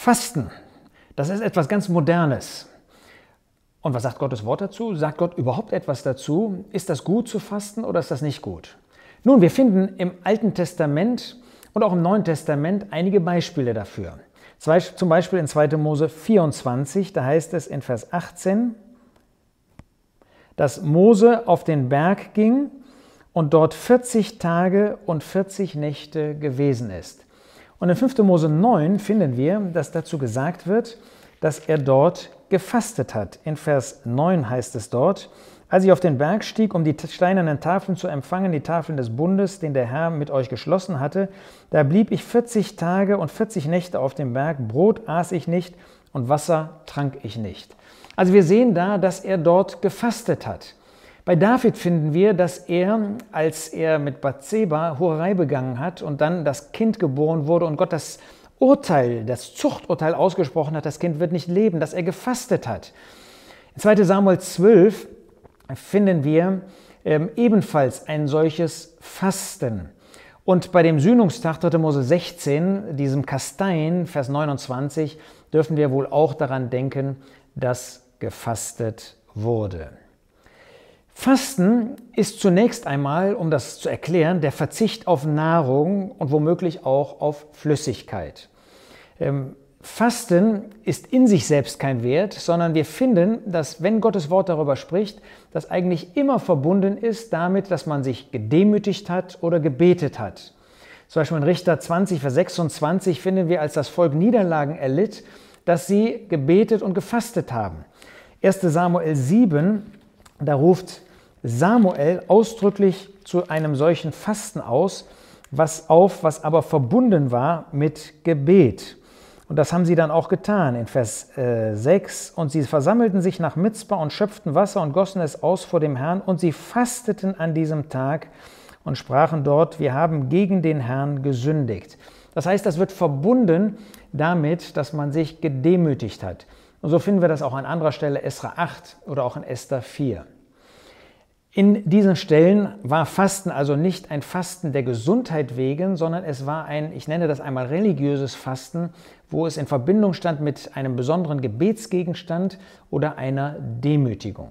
Fasten, das ist etwas ganz Modernes. Und was sagt Gottes Wort dazu? Sagt Gott überhaupt etwas dazu? Ist das gut zu fasten oder ist das nicht gut? Nun, wir finden im Alten Testament und auch im Neuen Testament einige Beispiele dafür. Zum Beispiel in 2. Mose 24, da heißt es in Vers 18, dass Mose auf den Berg ging und dort 40 Tage und 40 Nächte gewesen ist. Und in 5. Mose 9 finden wir, dass dazu gesagt wird, dass er dort gefastet hat. In Vers 9 heißt es dort, als ich auf den Berg stieg, um die steinernen Tafeln zu empfangen, die Tafeln des Bundes, den der Herr mit euch geschlossen hatte, da blieb ich 40 Tage und 40 Nächte auf dem Berg, Brot aß ich nicht und Wasser trank ich nicht. Also wir sehen da, dass er dort gefastet hat. Bei David finden wir, dass er, als er mit Bathseba Hurerei begangen hat und dann das Kind geboren wurde und Gott das Urteil, das Zuchturteil ausgesprochen hat, das Kind wird nicht leben, dass er gefastet hat. In 2 Samuel 12 finden wir ähm, ebenfalls ein solches Fasten. Und bei dem Sühnungstag 3. Mose 16, diesem Kastein, Vers 29, dürfen wir wohl auch daran denken, dass gefastet wurde. Fasten ist zunächst einmal, um das zu erklären, der Verzicht auf Nahrung und womöglich auch auf Flüssigkeit. Ähm, Fasten ist in sich selbst kein Wert, sondern wir finden, dass wenn Gottes Wort darüber spricht, das eigentlich immer verbunden ist damit, dass man sich gedemütigt hat oder gebetet hat. Zum Beispiel in Richter 20, Vers 26 finden wir, als das Volk Niederlagen erlitt, dass sie gebetet und gefastet haben. 1 Samuel 7, da ruft Samuel ausdrücklich zu einem solchen Fasten aus, was auf, was aber verbunden war mit Gebet. Und das haben sie dann auch getan in Vers äh, 6. Und sie versammelten sich nach Mitzbah und schöpften Wasser und gossen es aus vor dem Herrn. Und sie fasteten an diesem Tag und sprachen dort, wir haben gegen den Herrn gesündigt. Das heißt, das wird verbunden damit, dass man sich gedemütigt hat. Und so finden wir das auch an anderer Stelle, Esra 8 oder auch in Esther 4. In diesen Stellen war Fasten also nicht ein Fasten der Gesundheit wegen, sondern es war ein, ich nenne das einmal religiöses Fasten, wo es in Verbindung stand mit einem besonderen Gebetsgegenstand oder einer Demütigung.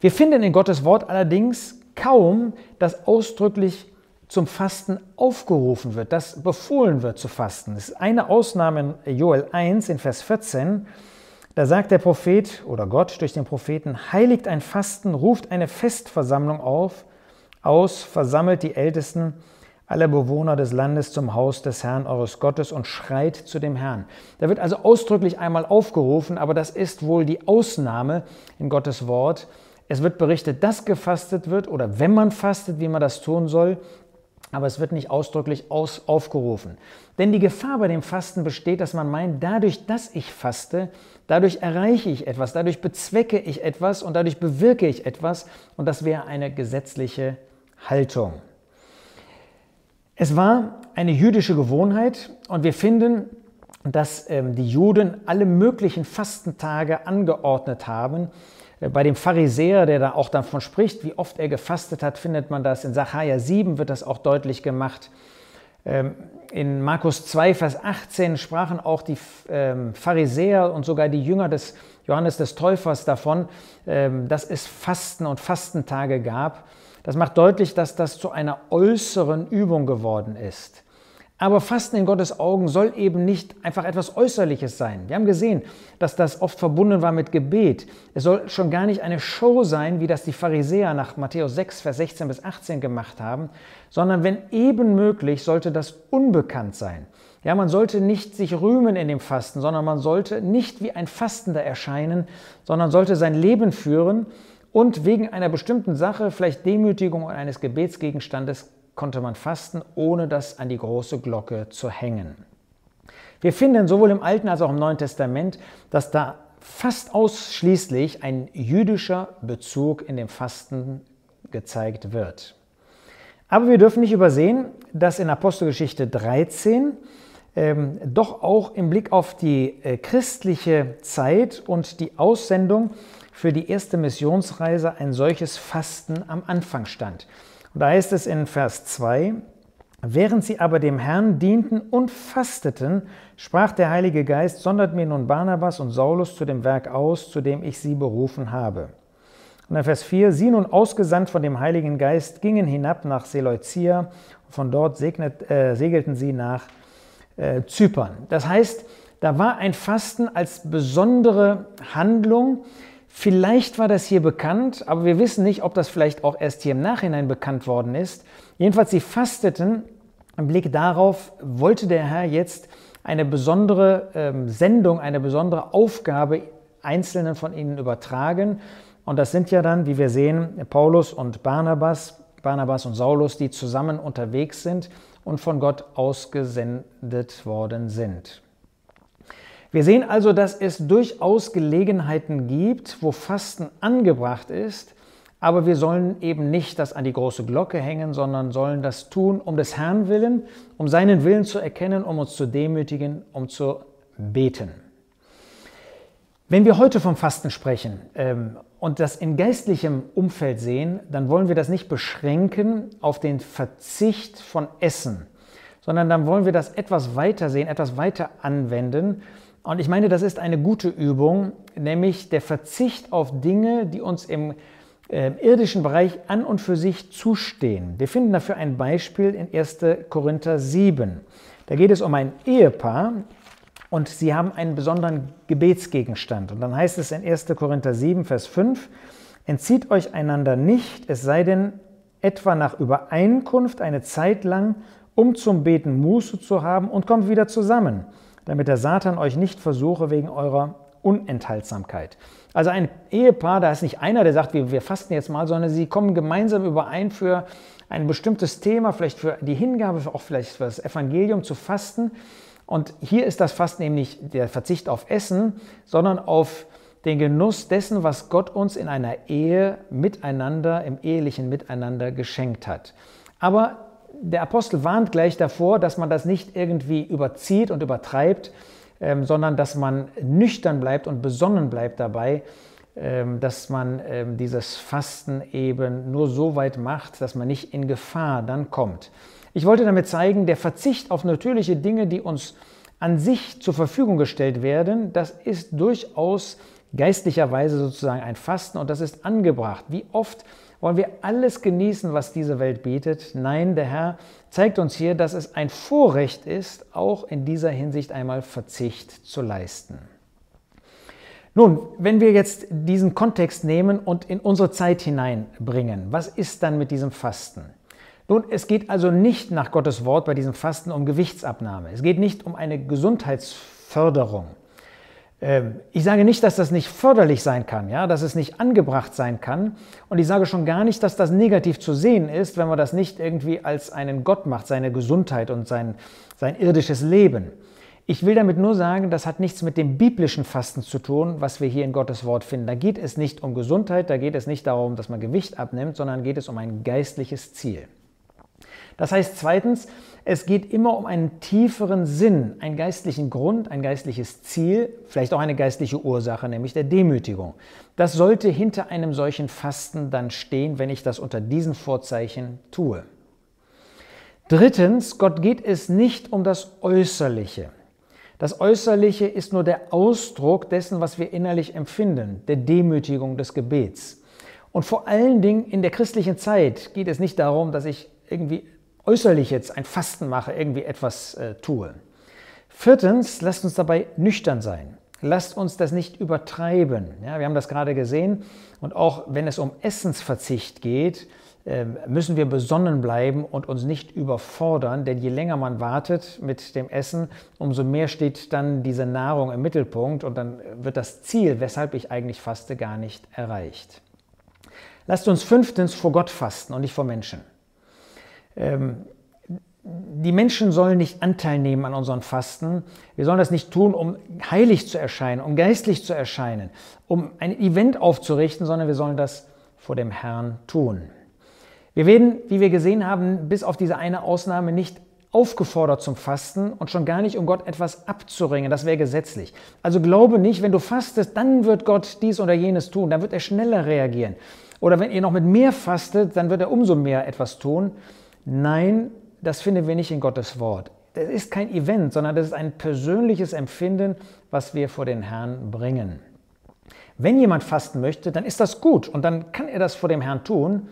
Wir finden in Gottes Wort allerdings kaum, dass ausdrücklich zum Fasten aufgerufen wird, dass befohlen wird zu fasten. Es ist eine Ausnahme in Joel 1 in Vers 14, da sagt der Prophet oder Gott durch den Propheten, heiligt ein Fasten, ruft eine Festversammlung auf, aus, versammelt die Ältesten aller Bewohner des Landes zum Haus des Herrn eures Gottes und schreit zu dem Herrn. Da wird also ausdrücklich einmal aufgerufen, aber das ist wohl die Ausnahme in Gottes Wort. Es wird berichtet, dass gefastet wird oder wenn man fastet, wie man das tun soll, aber es wird nicht ausdrücklich aus, aufgerufen. Denn die Gefahr bei dem Fasten besteht, dass man meint, dadurch, dass ich faste, dadurch erreiche ich etwas, dadurch bezwecke ich etwas und dadurch bewirke ich etwas und das wäre eine gesetzliche Haltung. Es war eine jüdische Gewohnheit und wir finden, dass ähm, die Juden alle möglichen Fastentage angeordnet haben, bei dem Pharisäer, der da auch davon spricht, wie oft er gefastet hat, findet man das. In Sacharja 7 wird das auch deutlich gemacht. Ähm, in Markus 2, Vers 18 sprachen auch die ähm, Pharisäer und sogar die Jünger des Johannes des Täufers davon, ähm, dass es Fasten und Fastentage gab. Das macht deutlich, dass das zu einer äußeren Übung geworden ist. Aber Fasten in Gottes Augen soll eben nicht einfach etwas Äußerliches sein. Wir haben gesehen, dass das oft verbunden war mit Gebet. Es soll schon gar nicht eine Show sein, wie das die Pharisäer nach Matthäus 6, Vers 16 bis 18 gemacht haben, sondern wenn eben möglich, sollte das unbekannt sein. Ja, man sollte nicht sich rühmen in dem Fasten, sondern man sollte nicht wie ein Fastender erscheinen, sondern sollte sein Leben führen und wegen einer bestimmten Sache, vielleicht Demütigung eines Gebetsgegenstandes, konnte man fasten, ohne das an die große Glocke zu hängen. Wir finden sowohl im Alten als auch im Neuen Testament, dass da fast ausschließlich ein jüdischer Bezug in dem Fasten gezeigt wird. Aber wir dürfen nicht übersehen, dass in Apostelgeschichte 13 ähm, doch auch im Blick auf die äh, christliche Zeit und die Aussendung für die erste Missionsreise ein solches Fasten am Anfang stand. Und da heißt es in Vers 2, Während sie aber dem Herrn dienten und fasteten, sprach der Heilige Geist, sondert mir nun Barnabas und Saulus zu dem Werk aus, zu dem ich sie berufen habe. Und in Vers 4, sie nun ausgesandt von dem Heiligen Geist, gingen hinab nach Seleucia, von dort segnet, äh, segelten sie nach äh, Zypern. Das heißt, da war ein Fasten als besondere Handlung. Vielleicht war das hier bekannt, aber wir wissen nicht, ob das vielleicht auch erst hier im Nachhinein bekannt worden ist. Jedenfalls, sie fasteten. Im Blick darauf wollte der Herr jetzt eine besondere ähm, Sendung, eine besondere Aufgabe Einzelnen von ihnen übertragen. Und das sind ja dann, wie wir sehen, Paulus und Barnabas, Barnabas und Saulus, die zusammen unterwegs sind und von Gott ausgesendet worden sind. Wir sehen also, dass es durchaus Gelegenheiten gibt, wo Fasten angebracht ist, aber wir sollen eben nicht das an die große Glocke hängen, sondern sollen das tun um des Herrn willen, um seinen Willen zu erkennen, um uns zu demütigen, um zu beten. Wenn wir heute vom Fasten sprechen ähm, und das in geistlichem Umfeld sehen, dann wollen wir das nicht beschränken auf den Verzicht von Essen, sondern dann wollen wir das etwas weiter sehen, etwas weiter anwenden. Und ich meine, das ist eine gute Übung, nämlich der Verzicht auf Dinge, die uns im äh, irdischen Bereich an und für sich zustehen. Wir finden dafür ein Beispiel in 1. Korinther 7. Da geht es um ein Ehepaar, und sie haben einen besonderen Gebetsgegenstand. Und dann heißt es in 1. Korinther 7, Vers 5, entzieht euch einander nicht, es sei denn etwa nach Übereinkunft eine Zeit lang, um zum Beten Muße zu haben und kommt wieder zusammen, damit der Satan euch nicht versuche wegen eurer Unenthaltsamkeit. Also ein Ehepaar, da ist nicht einer, der sagt, wir, wir fasten jetzt mal, sondern sie kommen gemeinsam überein für ein bestimmtes Thema, vielleicht für die Hingabe, auch vielleicht für das Evangelium zu fasten. Und hier ist das Fasten nicht der Verzicht auf Essen, sondern auf den Genuss dessen, was Gott uns in einer Ehe miteinander, im ehelichen Miteinander geschenkt hat. Aber der Apostel warnt gleich davor, dass man das nicht irgendwie überzieht und übertreibt, ähm, sondern dass man nüchtern bleibt und besonnen bleibt dabei, ähm, dass man ähm, dieses Fasten eben nur so weit macht, dass man nicht in Gefahr dann kommt. Ich wollte damit zeigen, der Verzicht auf natürliche Dinge, die uns an sich zur Verfügung gestellt werden, das ist durchaus geistlicherweise sozusagen ein Fasten und das ist angebracht. Wie oft wollen wir alles genießen, was diese Welt bietet? Nein, der Herr zeigt uns hier, dass es ein Vorrecht ist, auch in dieser Hinsicht einmal Verzicht zu leisten. Nun, wenn wir jetzt diesen Kontext nehmen und in unsere Zeit hineinbringen, was ist dann mit diesem Fasten? Nun, es geht also nicht nach Gottes Wort bei diesem Fasten um Gewichtsabnahme. Es geht nicht um eine Gesundheitsförderung. Ähm, ich sage nicht, dass das nicht förderlich sein kann, ja, dass es nicht angebracht sein kann. Und ich sage schon gar nicht, dass das negativ zu sehen ist, wenn man das nicht irgendwie als einen Gott macht, seine Gesundheit und sein, sein irdisches Leben. Ich will damit nur sagen, das hat nichts mit dem biblischen Fasten zu tun, was wir hier in Gottes Wort finden. Da geht es nicht um Gesundheit, da geht es nicht darum, dass man Gewicht abnimmt, sondern geht es um ein geistliches Ziel. Das heißt zweitens, es geht immer um einen tieferen Sinn, einen geistlichen Grund, ein geistliches Ziel, vielleicht auch eine geistliche Ursache, nämlich der Demütigung. Das sollte hinter einem solchen Fasten dann stehen, wenn ich das unter diesen Vorzeichen tue. Drittens, Gott geht es nicht um das Äußerliche. Das Äußerliche ist nur der Ausdruck dessen, was wir innerlich empfinden, der Demütigung des Gebets. Und vor allen Dingen in der christlichen Zeit geht es nicht darum, dass ich irgendwie äußerlich jetzt ein Fasten mache, irgendwie etwas äh, tue. Viertens, lasst uns dabei nüchtern sein. Lasst uns das nicht übertreiben. Ja, wir haben das gerade gesehen. Und auch wenn es um Essensverzicht geht, äh, müssen wir besonnen bleiben und uns nicht überfordern, denn je länger man wartet mit dem Essen, umso mehr steht dann diese Nahrung im Mittelpunkt und dann wird das Ziel, weshalb ich eigentlich faste, gar nicht erreicht. Lasst uns fünftens vor Gott fasten und nicht vor Menschen. Ähm, die Menschen sollen nicht Anteil nehmen an unseren Fasten. Wir sollen das nicht tun, um heilig zu erscheinen, um geistlich zu erscheinen, um ein Event aufzurichten, sondern wir sollen das vor dem Herrn tun. Wir werden, wie wir gesehen haben, bis auf diese eine Ausnahme nicht aufgefordert zum Fasten und schon gar nicht, um Gott etwas abzuringen. Das wäre gesetzlich. Also glaube nicht, wenn du fastest, dann wird Gott dies oder jenes tun. Dann wird er schneller reagieren. Oder wenn ihr noch mit mehr fastet, dann wird er umso mehr etwas tun. Nein, das finden wir nicht in Gottes Wort. Das ist kein Event, sondern das ist ein persönliches Empfinden, was wir vor den Herrn bringen. Wenn jemand fasten möchte, dann ist das gut und dann kann er das vor dem Herrn tun,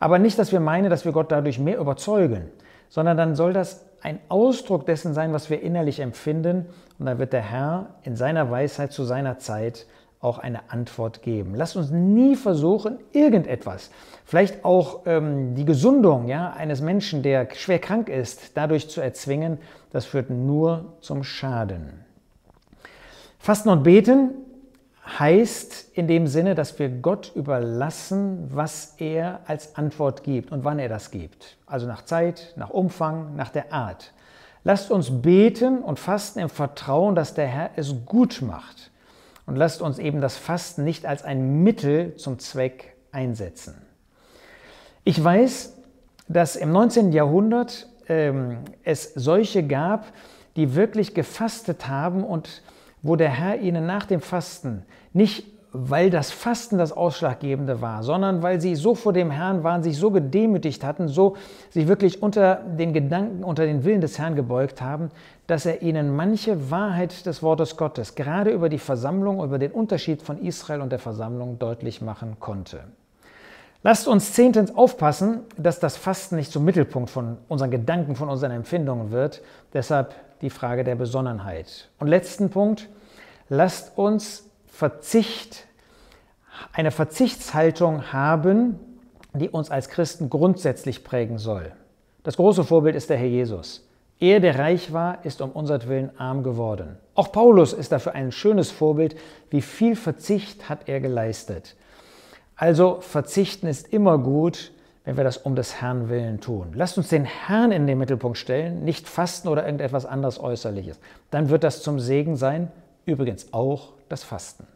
aber nicht, dass wir meinen, dass wir Gott dadurch mehr überzeugen, sondern dann soll das ein Ausdruck dessen sein, was wir innerlich empfinden und dann wird der Herr in seiner Weisheit zu seiner Zeit auch eine Antwort geben. Lasst uns nie versuchen, irgendetwas, vielleicht auch ähm, die Gesundung ja, eines Menschen, der schwer krank ist, dadurch zu erzwingen. Das führt nur zum Schaden. Fasten und beten heißt in dem Sinne, dass wir Gott überlassen, was er als Antwort gibt und wann er das gibt. Also nach Zeit, nach Umfang, nach der Art. Lasst uns beten und fasten im Vertrauen, dass der Herr es gut macht. Und lasst uns eben das Fasten nicht als ein Mittel zum Zweck einsetzen. Ich weiß, dass im 19. Jahrhundert ähm, es solche gab, die wirklich gefastet haben und wo der Herr ihnen nach dem Fasten nicht weil das Fasten das Ausschlaggebende war, sondern weil sie so vor dem Herrn waren, sich so gedemütigt hatten, so sich wirklich unter den Gedanken, unter den Willen des Herrn gebeugt haben, dass er ihnen manche Wahrheit des Wortes Gottes, gerade über die Versammlung, über den Unterschied von Israel und der Versammlung deutlich machen konnte. Lasst uns zehntens aufpassen, dass das Fasten nicht zum Mittelpunkt von unseren Gedanken, von unseren Empfindungen wird. Deshalb die Frage der Besonnenheit. Und letzten Punkt, lasst uns Verzicht, eine Verzichtshaltung haben, die uns als Christen grundsätzlich prägen soll. Das große Vorbild ist der Herr Jesus. Er, der reich war, ist um unsertwillen arm geworden. Auch Paulus ist dafür ein schönes Vorbild, wie viel Verzicht hat er geleistet. Also verzichten ist immer gut, wenn wir das um des Herrn willen tun. Lasst uns den Herrn in den Mittelpunkt stellen, nicht fasten oder irgendetwas anderes Äußerliches. Dann wird das zum Segen sein, übrigens auch das Fasten.